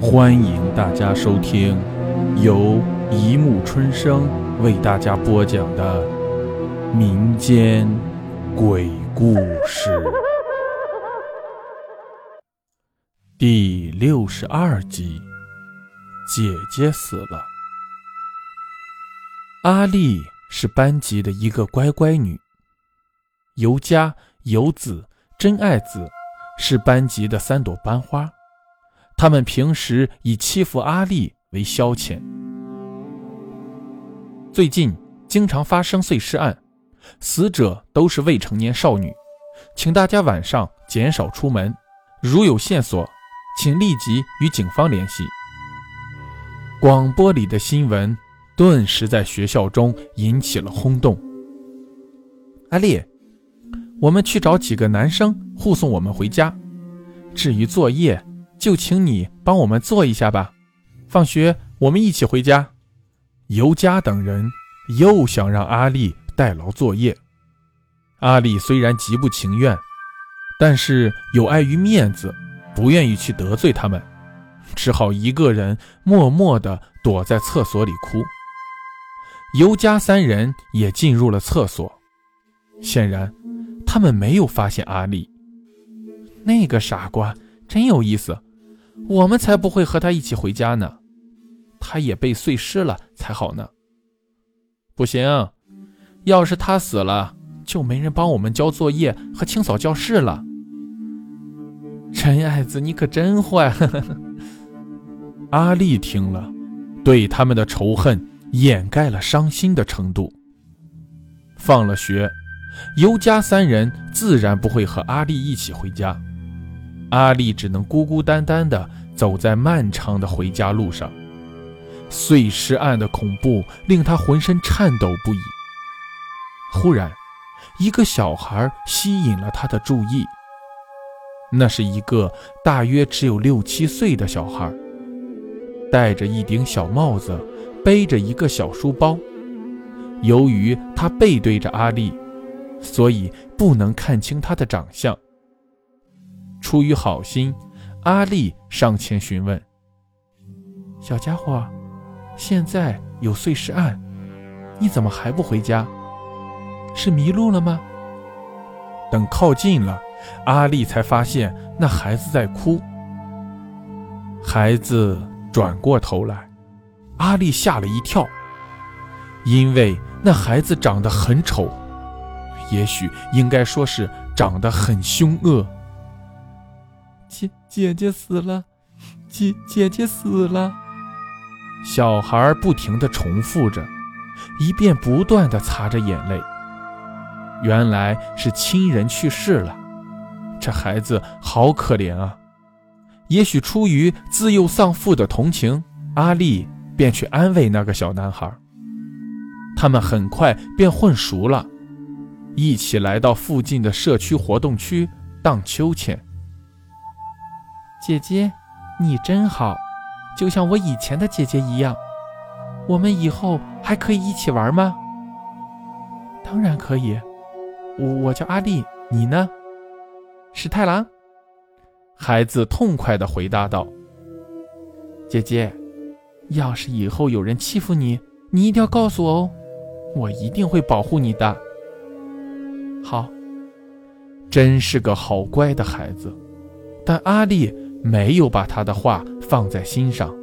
欢迎大家收听由一木春生为大家播讲的民间鬼故事第六十二集：姐姐死了。阿丽是班级的一个乖乖女，尤佳、尤子、真爱子是班级的三朵班花。他们平时以欺负阿丽为消遣。最近经常发生碎尸案，死者都是未成年少女，请大家晚上减少出门。如有线索，请立即与警方联系。广播里的新闻顿时在学校中引起了轰动。阿丽，我们去找几个男生护送我们回家。至于作业，就请你帮我们做一下吧，放学我们一起回家。尤佳等人又想让阿丽代劳作业，阿丽虽然极不情愿，但是有碍于面子，不愿意去得罪他们，只好一个人默默地躲在厕所里哭。尤佳三人也进入了厕所，显然他们没有发现阿丽。那个傻瓜真有意思。我们才不会和他一起回家呢，他也被碎尸了才好呢。不行，要是他死了，就没人帮我们交作业和清扫教室了。陈爱子，你可真坏！阿丽听了，对他们的仇恨掩盖了伤心的程度。放了学，尤家三人自然不会和阿丽一起回家。阿丽只能孤孤单单地走在漫长的回家路上，碎尸案的恐怖令她浑身颤抖不已。忽然，一个小孩吸引了她的注意。那是一个大约只有六七岁的小孩，戴着一顶小帽子，背着一个小书包。由于他背对着阿丽，所以不能看清他的长相。出于好心，阿丽上前询问：“小家伙，现在有碎尸案，你怎么还不回家？是迷路了吗？”等靠近了，阿丽才发现那孩子在哭。孩子转过头来，阿丽吓了一跳，因为那孩子长得很丑，也许应该说是长得很凶恶。姐姐死了，姐姐姐死了。小孩不停地重复着，一遍不断地擦着眼泪。原来是亲人去世了，这孩子好可怜啊！也许出于自幼丧父的同情，阿丽便去安慰那个小男孩。他们很快便混熟了，一起来到附近的社区活动区荡秋千。姐姐，你真好，就像我以前的姐姐一样。我们以后还可以一起玩吗？当然可以。我叫阿丽，你呢？是太郎。孩子痛快地回答道：“姐姐，要是以后有人欺负你，你一定要告诉我哦，我一定会保护你的。”好，真是个好乖的孩子。但阿丽。没有把他的话放在心上。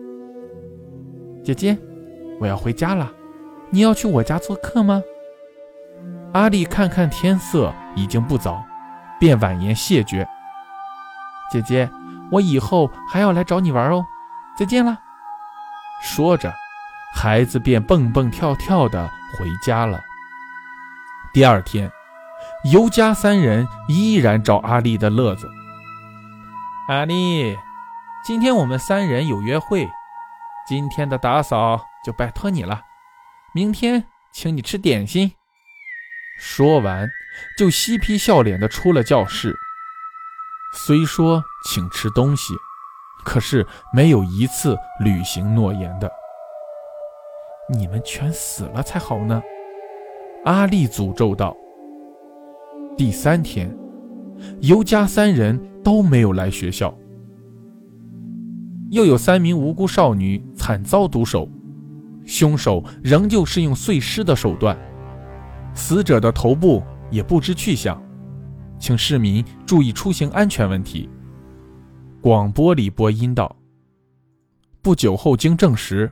姐姐，我要回家了，你要去我家做客吗？阿丽看看天色已经不早，便婉言谢绝。姐姐，我以后还要来找你玩哦，再见了。说着，孩子便蹦蹦跳跳的回家了。第二天，尤家三人依然找阿丽的乐子。阿丽，今天我们三人有约会，今天的打扫就拜托你了。明天请你吃点心。说完，就嬉皮笑脸的出了教室。虽说请吃东西，可是没有一次履行诺言的。你们全死了才好呢！阿丽诅咒道。第三天，尤家三人。都没有来学校。又有三名无辜少女惨遭毒手，凶手仍旧是用碎尸的手段，死者的头部也不知去向，请市民注意出行安全问题。广播里播音道。不久后，经证实，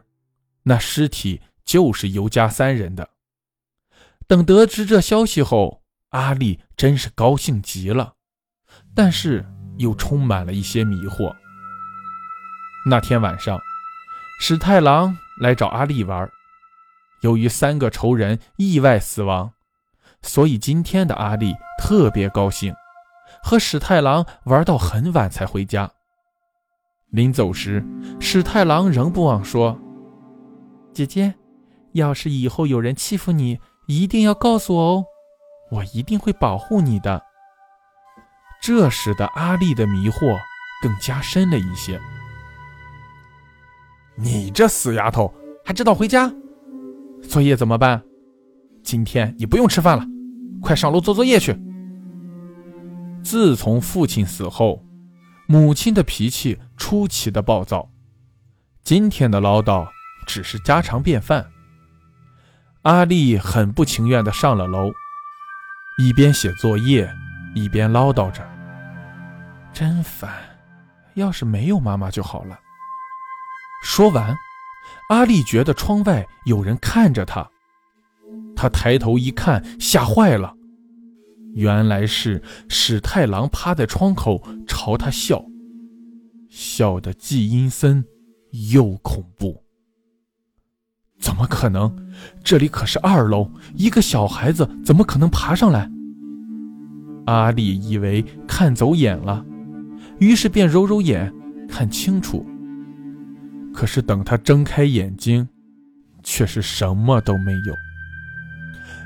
那尸体就是尤家三人的。等得知这消息后，阿丽真是高兴极了，但是又充满了一些迷惑。那天晚上，史太郎来找阿丽玩，由于三个仇人意外死亡，所以今天的阿丽特别高兴，和史太郎玩到很晚才回家。临走时，史太郎仍不忘说：“姐姐，要是以后有人欺负你，一定要告诉我哦，我一定会保护你的。”这使得阿丽的迷惑更加深了一些。你这死丫头，还知道回家？作业怎么办？今天你不用吃饭了，快上楼做作业去。自从父亲死后。母亲的脾气出奇的暴躁，今天的唠叨只是家常便饭。阿丽很不情愿地上了楼，一边写作业，一边唠叨着：“真烦，要是没有妈妈就好了。”说完，阿丽觉得窗外有人看着她，她抬头一看，吓坏了。原来是史太郎趴在窗口朝他笑，笑得既阴森又恐怖。怎么可能？这里可是二楼，一个小孩子怎么可能爬上来？阿丽以为看走眼了，于是便揉揉眼，看清楚。可是等他睁开眼睛，却是什么都没有。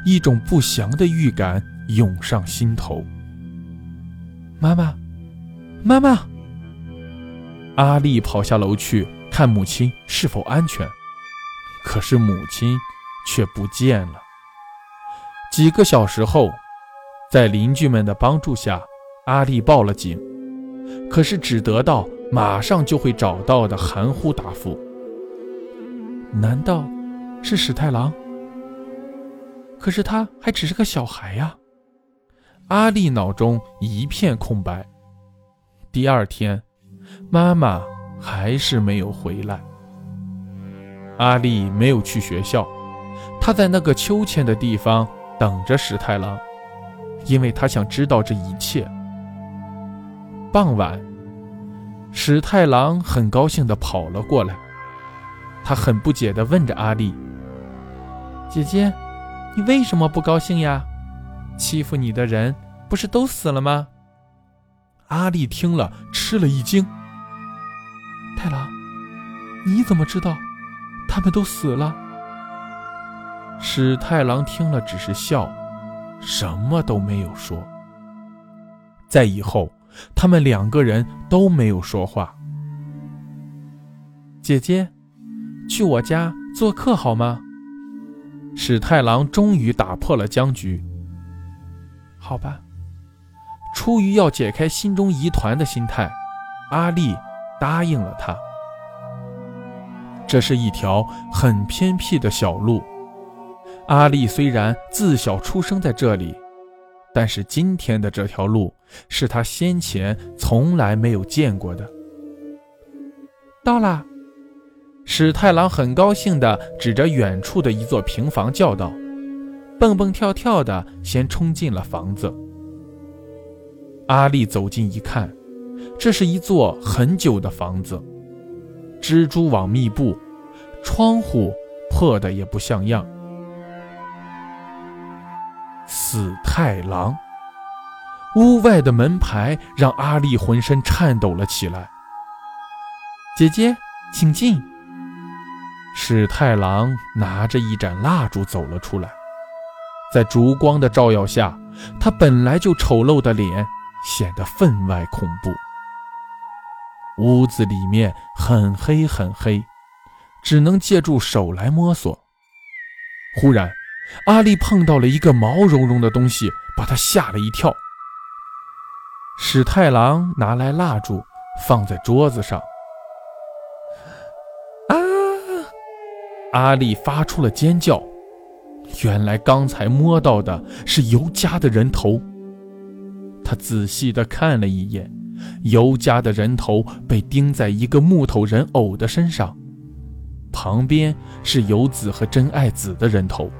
一种不祥的预感。涌上心头。妈妈，妈妈！阿丽跑下楼去看母亲是否安全，可是母亲却不见了。几个小时后，在邻居们的帮助下，阿丽报了警，可是只得到马上就会找到的含糊答复。难道是史太郎？可是他还只是个小孩呀。阿丽脑中一片空白。第二天，妈妈还是没有回来。阿丽没有去学校，她在那个秋千的地方等着史太郎，因为她想知道这一切。傍晚，史太郎很高兴地跑了过来，他很不解地问着阿丽：“姐姐，你为什么不高兴呀？”欺负你的人不是都死了吗？阿丽听了吃了一惊。太郎，你怎么知道他们都死了？史太郎听了只是笑，什么都没有说。在以后，他们两个人都没有说话。姐姐，去我家做客好吗？史太郎终于打破了僵局。好吧，出于要解开心中疑团的心态，阿丽答应了他。这是一条很偏僻的小路，阿丽虽然自小出生在这里，但是今天的这条路是他先前从来没有见过的。到啦！史太郎很高兴地指着远处的一座平房叫道。蹦蹦跳跳的，先冲进了房子。阿丽走近一看，这是一座很久的房子，蜘蛛网密布，窗户破的也不像样。死太郎！屋外的门牌让阿丽浑身颤抖了起来。姐姐，请进。史太郎拿着一盏蜡烛走了出来。在烛光的照耀下，他本来就丑陋的脸显得分外恐怖。屋子里面很黑很黑，只能借助手来摸索。忽然，阿丽碰到了一个毛茸茸的东西，把她吓了一跳。史太郎拿来蜡烛，放在桌子上。啊！阿丽发出了尖叫。原来刚才摸到的是尤家的人头。他仔细地看了一眼，尤家的人头被钉在一个木头人偶的身上，旁边是游子和真爱子的人头。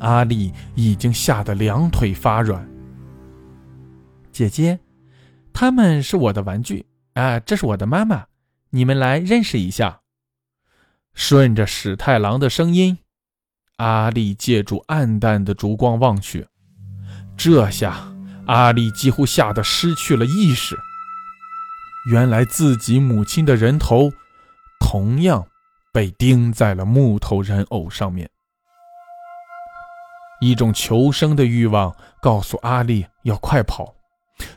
阿丽已经吓得两腿发软。姐姐，他们是我的玩具啊，这是我的妈妈，你们来认识一下。顺着史太郎的声音。阿丽借助暗淡的烛光望去，这下阿丽几乎吓得失去了意识。原来自己母亲的人头，同样被钉在了木头人偶上面。一种求生的欲望告诉阿丽要快跑，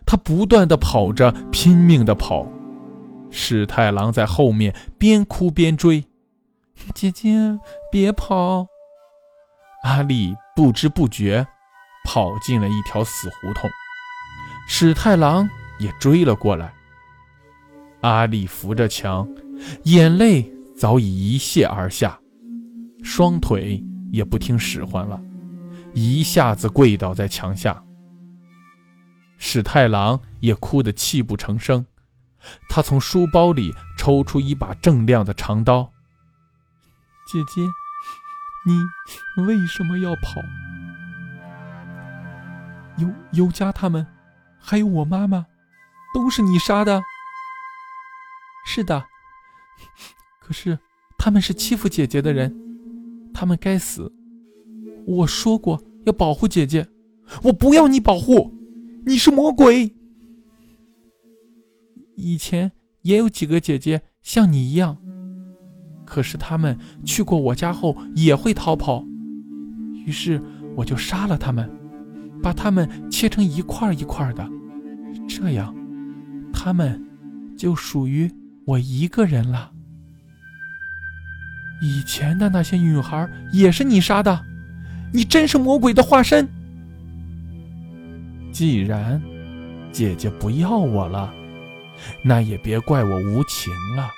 他不断的跑着，拼命的跑。史太郎在后面边哭边追：“姐姐，别跑！”阿丽不知不觉跑进了一条死胡同，史太郎也追了过来。阿丽扶着墙，眼泪早已一泻而下，双腿也不听使唤了，一下子跪倒在墙下。史太郎也哭得泣不成声，他从书包里抽出一把锃亮的长刀，姐姐。你为什么要跑？尤尤佳他们，还有我妈妈，都是你杀的。是的，可是他们是欺负姐姐的人，他们该死。我说过要保护姐姐，我不要你保护，你是魔鬼。以前也有几个姐姐像你一样。可是他们去过我家后也会逃跑，于是我就杀了他们，把他们切成一块一块的，这样，他们就属于我一个人了。以前的那些女孩也是你杀的，你真是魔鬼的化身。既然姐姐不要我了，那也别怪我无情了。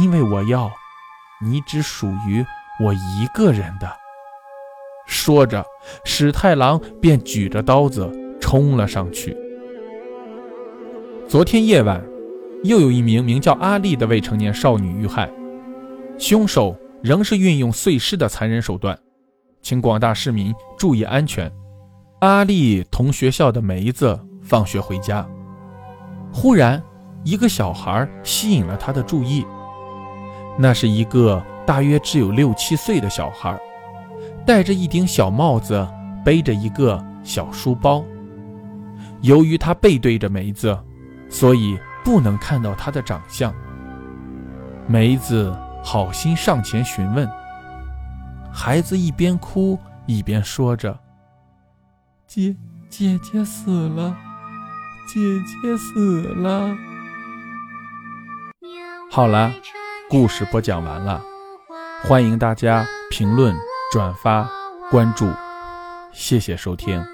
因为我要，你只属于我一个人的。说着，史太郎便举着刀子冲了上去。昨天夜晚，又有一名名叫阿丽的未成年少女遇害，凶手仍是运用碎尸的残忍手段，请广大市民注意安全。阿丽同学校的梅子放学回家，忽然一个小孩吸引了他的注意。那是一个大约只有六七岁的小孩，戴着一顶小帽子，背着一个小书包。由于他背对着梅子，所以不能看到他的长相。梅子好心上前询问，孩子一边哭一边说着：“姐姐姐死了，姐姐死了。”好了。故事播讲完了，欢迎大家评论、转发、关注，谢谢收听。